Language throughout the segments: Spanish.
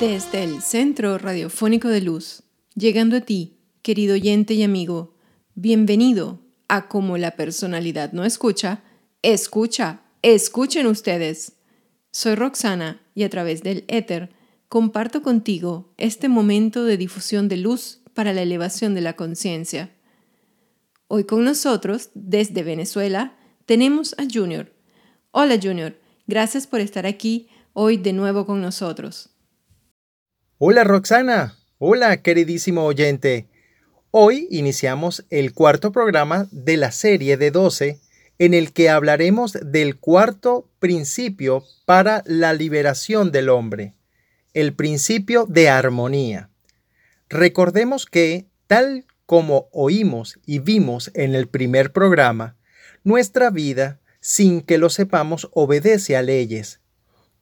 Desde el Centro Radiofónico de Luz, llegando a ti, querido oyente y amigo, bienvenido a Como la personalidad no escucha, escucha, escuchen ustedes. Soy Roxana y a través del éter comparto contigo este momento de difusión de luz para la elevación de la conciencia. Hoy con nosotros, desde Venezuela, tenemos a Junior. Hola Junior, gracias por estar aquí hoy de nuevo con nosotros. Hola Roxana, hola queridísimo oyente. Hoy iniciamos el cuarto programa de la serie de 12 en el que hablaremos del cuarto principio para la liberación del hombre, el principio de armonía. Recordemos que, tal como oímos y vimos en el primer programa, nuestra vida, sin que lo sepamos, obedece a leyes,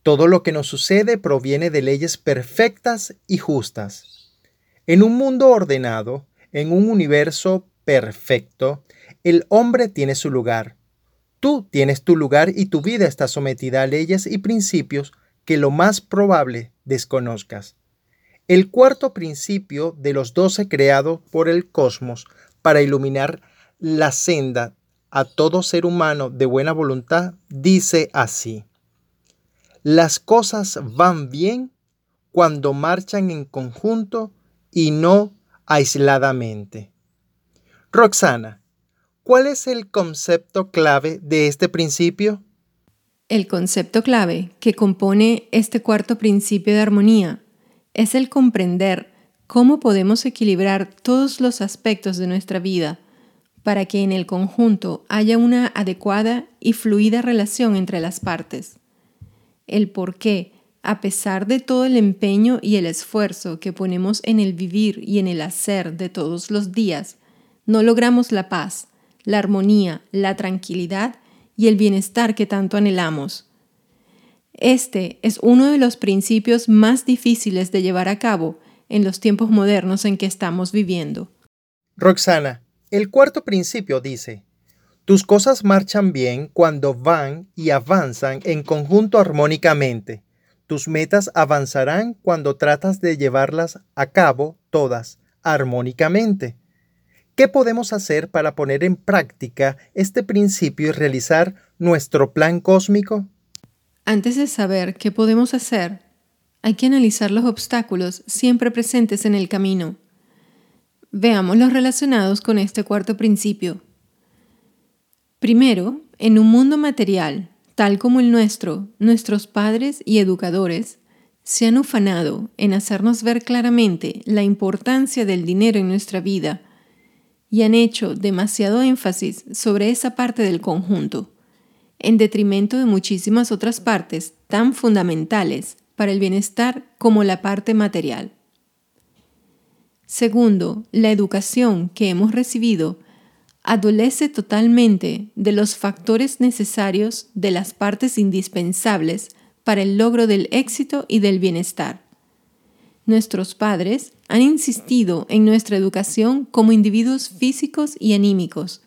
todo lo que nos sucede proviene de leyes perfectas y justas. En un mundo ordenado, en un universo perfecto, el hombre tiene su lugar. Tú tienes tu lugar y tu vida está sometida a leyes y principios que lo más probable desconozcas. El cuarto principio de los doce creados por el cosmos para iluminar la senda a todo ser humano de buena voluntad dice así. Las cosas van bien cuando marchan en conjunto y no aisladamente. Roxana, ¿cuál es el concepto clave de este principio? El concepto clave que compone este cuarto principio de armonía es el comprender cómo podemos equilibrar todos los aspectos de nuestra vida para que en el conjunto haya una adecuada y fluida relación entre las partes el por qué, a pesar de todo el empeño y el esfuerzo que ponemos en el vivir y en el hacer de todos los días, no logramos la paz, la armonía, la tranquilidad y el bienestar que tanto anhelamos. Este es uno de los principios más difíciles de llevar a cabo en los tiempos modernos en que estamos viviendo. Roxana, el cuarto principio dice, tus cosas marchan bien cuando van y avanzan en conjunto armónicamente. Tus metas avanzarán cuando tratas de llevarlas a cabo todas armónicamente. ¿Qué podemos hacer para poner en práctica este principio y realizar nuestro plan cósmico? Antes de saber qué podemos hacer, hay que analizar los obstáculos siempre presentes en el camino. Veamos los relacionados con este cuarto principio. Primero, en un mundo material, tal como el nuestro, nuestros padres y educadores se han ufanado en hacernos ver claramente la importancia del dinero en nuestra vida y han hecho demasiado énfasis sobre esa parte del conjunto, en detrimento de muchísimas otras partes tan fundamentales para el bienestar como la parte material. Segundo, la educación que hemos recibido adolece totalmente de los factores necesarios de las partes indispensables para el logro del éxito y del bienestar. Nuestros padres han insistido en nuestra educación como individuos físicos y anímicos,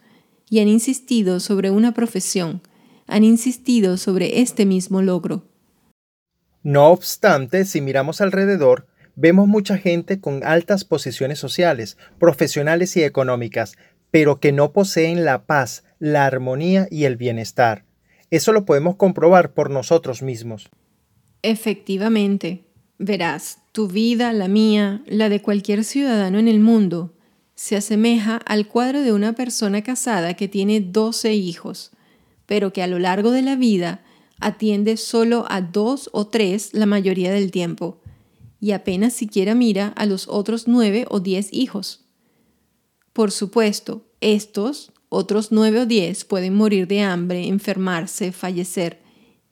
y han insistido sobre una profesión, han insistido sobre este mismo logro. No obstante, si miramos alrededor, vemos mucha gente con altas posiciones sociales, profesionales y económicas, pero que no poseen la paz, la armonía y el bienestar. Eso lo podemos comprobar por nosotros mismos. Efectivamente, verás, tu vida, la mía, la de cualquier ciudadano en el mundo, se asemeja al cuadro de una persona casada que tiene 12 hijos, pero que a lo largo de la vida atiende solo a dos o tres la mayoría del tiempo, y apenas siquiera mira a los otros nueve o diez hijos. Por supuesto, estos, otros nueve o diez, pueden morir de hambre, enfermarse, fallecer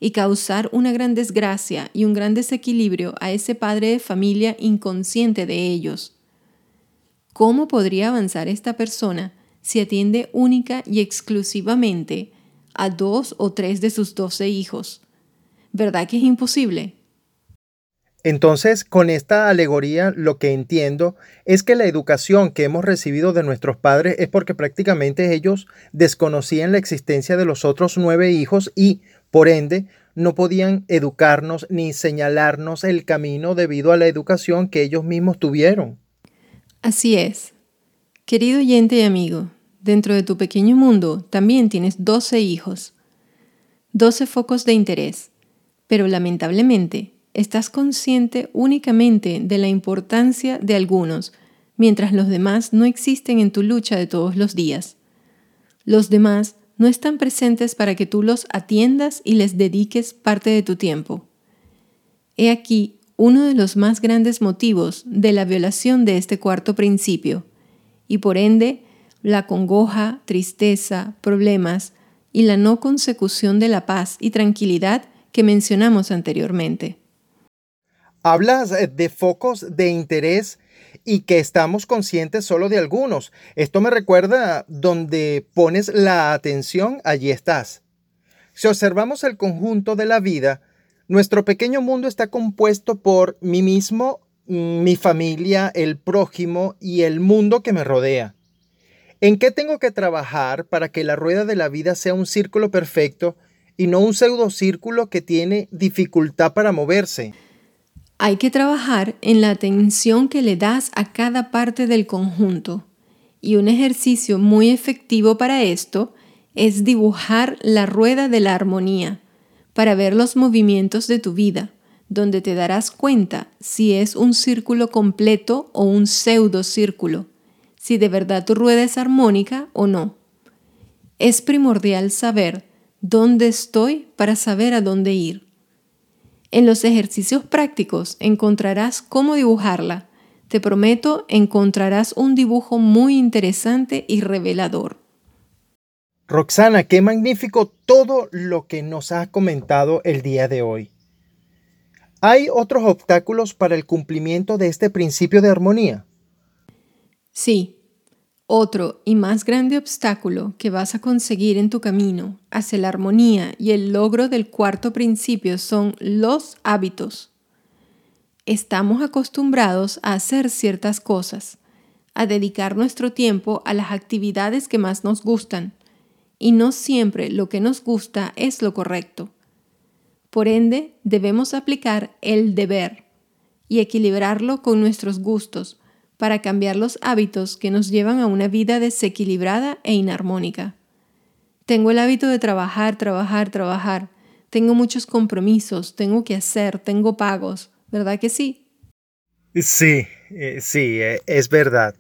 y causar una gran desgracia y un gran desequilibrio a ese padre de familia inconsciente de ellos. ¿Cómo podría avanzar esta persona si atiende única y exclusivamente a dos o tres de sus doce hijos? ¿Verdad que es imposible? Entonces, con esta alegoría lo que entiendo es que la educación que hemos recibido de nuestros padres es porque prácticamente ellos desconocían la existencia de los otros nueve hijos y, por ende, no podían educarnos ni señalarnos el camino debido a la educación que ellos mismos tuvieron. Así es. Querido oyente y amigo, dentro de tu pequeño mundo también tienes 12 hijos, 12 focos de interés, pero lamentablemente estás consciente únicamente de la importancia de algunos, mientras los demás no existen en tu lucha de todos los días. Los demás no están presentes para que tú los atiendas y les dediques parte de tu tiempo. He aquí uno de los más grandes motivos de la violación de este cuarto principio, y por ende la congoja, tristeza, problemas y la no consecución de la paz y tranquilidad que mencionamos anteriormente. Hablas eh, de focos de interés y que estamos conscientes solo de algunos. Esto me recuerda donde pones la atención, allí estás. Si observamos el conjunto de la vida, nuestro pequeño mundo está compuesto por mí mismo, mi familia, el prójimo y el mundo que me rodea. ¿En qué tengo que trabajar para que la rueda de la vida sea un círculo perfecto y no un pseudocírculo que tiene dificultad para moverse? Hay que trabajar en la atención que le das a cada parte del conjunto. Y un ejercicio muy efectivo para esto es dibujar la rueda de la armonía para ver los movimientos de tu vida, donde te darás cuenta si es un círculo completo o un pseudo círculo, si de verdad tu rueda es armónica o no. Es primordial saber dónde estoy para saber a dónde ir. En los ejercicios prácticos encontrarás cómo dibujarla. Te prometo, encontrarás un dibujo muy interesante y revelador. Roxana, qué magnífico todo lo que nos has comentado el día de hoy. ¿Hay otros obstáculos para el cumplimiento de este principio de armonía? Sí, otro y más grande obstáculo que vas a conseguir en tu camino hacia la armonía y el logro del cuarto principio son los hábitos. Estamos acostumbrados a hacer ciertas cosas, a dedicar nuestro tiempo a las actividades que más nos gustan, y no siempre lo que nos gusta es lo correcto. Por ende, debemos aplicar el deber y equilibrarlo con nuestros gustos, para cambiar los hábitos que nos llevan a una vida desequilibrada e inarmónica. Tengo el hábito de trabajar, trabajar, trabajar. Tengo muchos compromisos, tengo que hacer, tengo pagos. ¿Verdad que sí? Sí, eh, sí, eh, es verdad.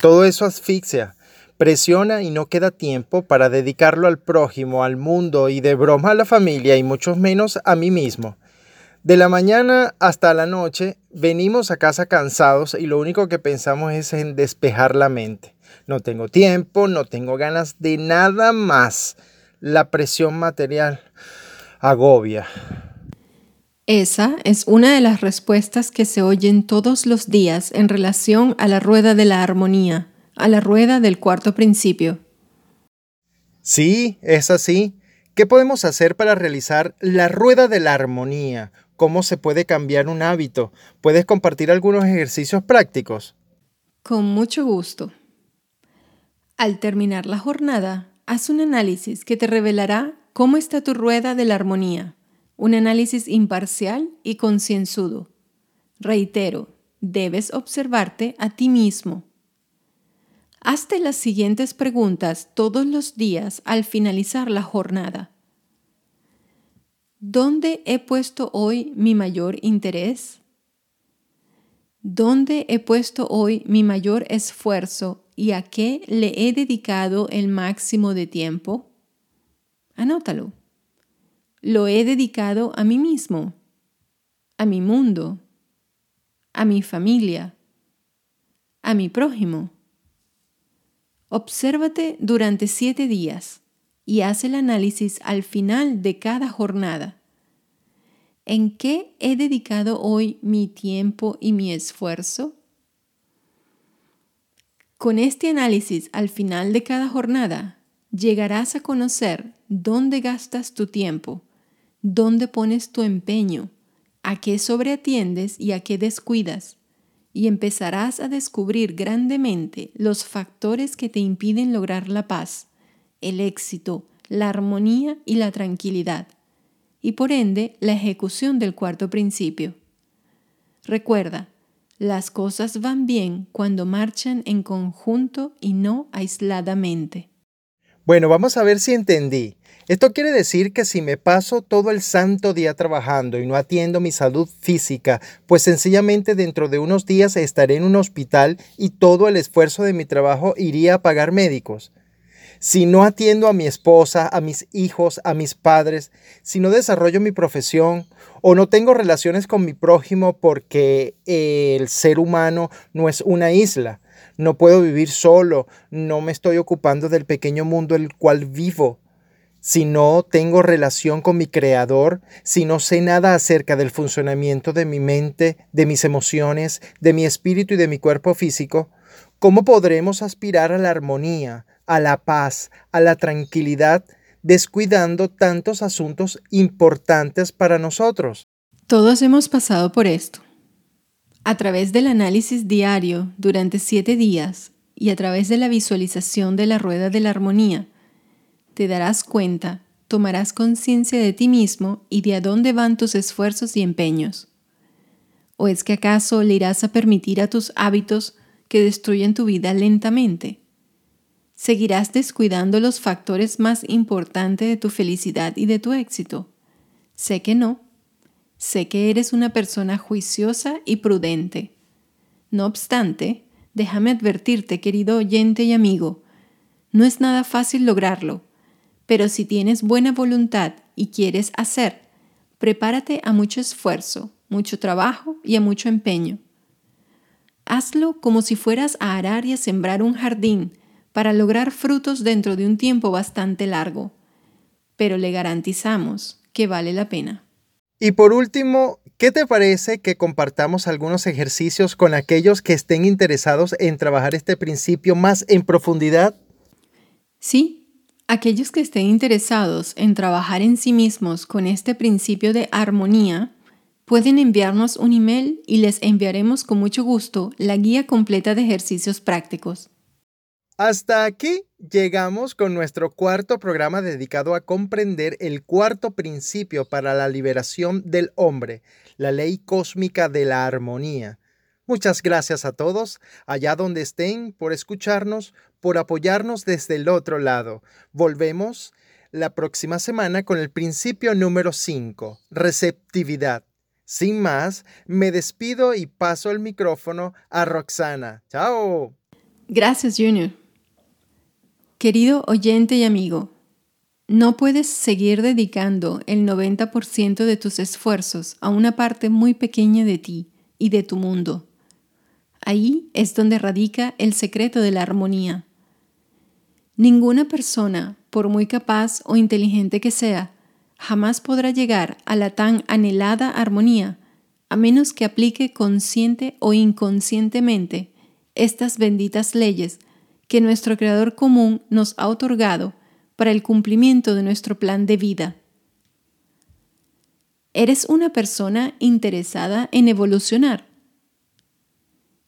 Todo eso asfixia, presiona y no queda tiempo para dedicarlo al prójimo, al mundo y de broma a la familia y mucho menos a mí mismo. De la mañana hasta la noche venimos a casa cansados y lo único que pensamos es en despejar la mente. No tengo tiempo, no tengo ganas de nada más. La presión material agobia. Esa es una de las respuestas que se oyen todos los días en relación a la rueda de la armonía, a la rueda del cuarto principio. Sí, es así. ¿Qué podemos hacer para realizar la rueda de la armonía? Cómo se puede cambiar un hábito. ¿Puedes compartir algunos ejercicios prácticos? Con mucho gusto. Al terminar la jornada, haz un análisis que te revelará cómo está tu rueda de la armonía. Un análisis imparcial y concienzudo. Reitero, debes observarte a ti mismo. Hazte las siguientes preguntas todos los días al finalizar la jornada. ¿Dónde he puesto hoy mi mayor interés? ¿Dónde he puesto hoy mi mayor esfuerzo y a qué le he dedicado el máximo de tiempo? Anótalo. Lo he dedicado a mí mismo, a mi mundo, a mi familia, a mi prójimo. Obsérvate durante siete días y haz el análisis al final de cada jornada. ¿En qué he dedicado hoy mi tiempo y mi esfuerzo? Con este análisis al final de cada jornada, llegarás a conocer dónde gastas tu tiempo, dónde pones tu empeño, a qué sobreatiendes y a qué descuidas, y empezarás a descubrir grandemente los factores que te impiden lograr la paz el éxito, la armonía y la tranquilidad. y por ende la ejecución del cuarto principio. Recuerda, las cosas van bien cuando marchan en conjunto y no aisladamente. Bueno, vamos a ver si entendí. Esto quiere decir que si me paso todo el santo día trabajando y no atiendo mi salud física, pues sencillamente dentro de unos días estaré en un hospital y todo el esfuerzo de mi trabajo iría a pagar médicos. Si no atiendo a mi esposa, a mis hijos, a mis padres, si no desarrollo mi profesión o no tengo relaciones con mi prójimo porque el ser humano no es una isla, no puedo vivir solo, no me estoy ocupando del pequeño mundo el cual vivo, si no tengo relación con mi creador, si no sé nada acerca del funcionamiento de mi mente, de mis emociones, de mi espíritu y de mi cuerpo físico, ¿cómo podremos aspirar a la armonía, a la paz, a la tranquilidad, descuidando tantos asuntos importantes para nosotros? Todos hemos pasado por esto. A través del análisis diario durante siete días y a través de la visualización de la rueda de la armonía, te darás cuenta, tomarás conciencia de ti mismo y de a dónde van tus esfuerzos y empeños. ¿O es que acaso le irás a permitir a tus hábitos que destruyen tu vida lentamente? ¿Seguirás descuidando los factores más importantes de tu felicidad y de tu éxito? Sé que no. Sé que eres una persona juiciosa y prudente. No obstante, déjame advertirte, querido oyente y amigo, no es nada fácil lograrlo pero si tienes buena voluntad y quieres hacer, prepárate a mucho esfuerzo, mucho trabajo y a mucho empeño. Hazlo como si fueras a arar y a sembrar un jardín para lograr frutos dentro de un tiempo bastante largo, pero le garantizamos que vale la pena. Y por último, ¿qué te parece que compartamos algunos ejercicios con aquellos que estén interesados en trabajar este principio más en profundidad? Sí, Aquellos que estén interesados en trabajar en sí mismos con este principio de armonía, pueden enviarnos un email y les enviaremos con mucho gusto la guía completa de ejercicios prácticos. Hasta aquí llegamos con nuestro cuarto programa dedicado a comprender el cuarto principio para la liberación del hombre, la ley cósmica de la armonía. Muchas gracias a todos, allá donde estén, por escucharnos, por apoyarnos desde el otro lado. Volvemos la próxima semana con el principio número 5, receptividad. Sin más, me despido y paso el micrófono a Roxana. Chao. Gracias, Junior. Querido oyente y amigo, no puedes seguir dedicando el 90% de tus esfuerzos a una parte muy pequeña de ti y de tu mundo. Ahí es donde radica el secreto de la armonía. Ninguna persona, por muy capaz o inteligente que sea, jamás podrá llegar a la tan anhelada armonía a menos que aplique consciente o inconscientemente estas benditas leyes que nuestro Creador común nos ha otorgado para el cumplimiento de nuestro plan de vida. ¿Eres una persona interesada en evolucionar?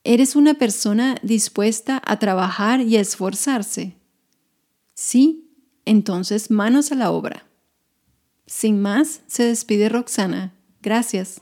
¿Eres una persona dispuesta a trabajar y a esforzarse? Sí, entonces manos a la obra. Sin más, se despide Roxana. Gracias.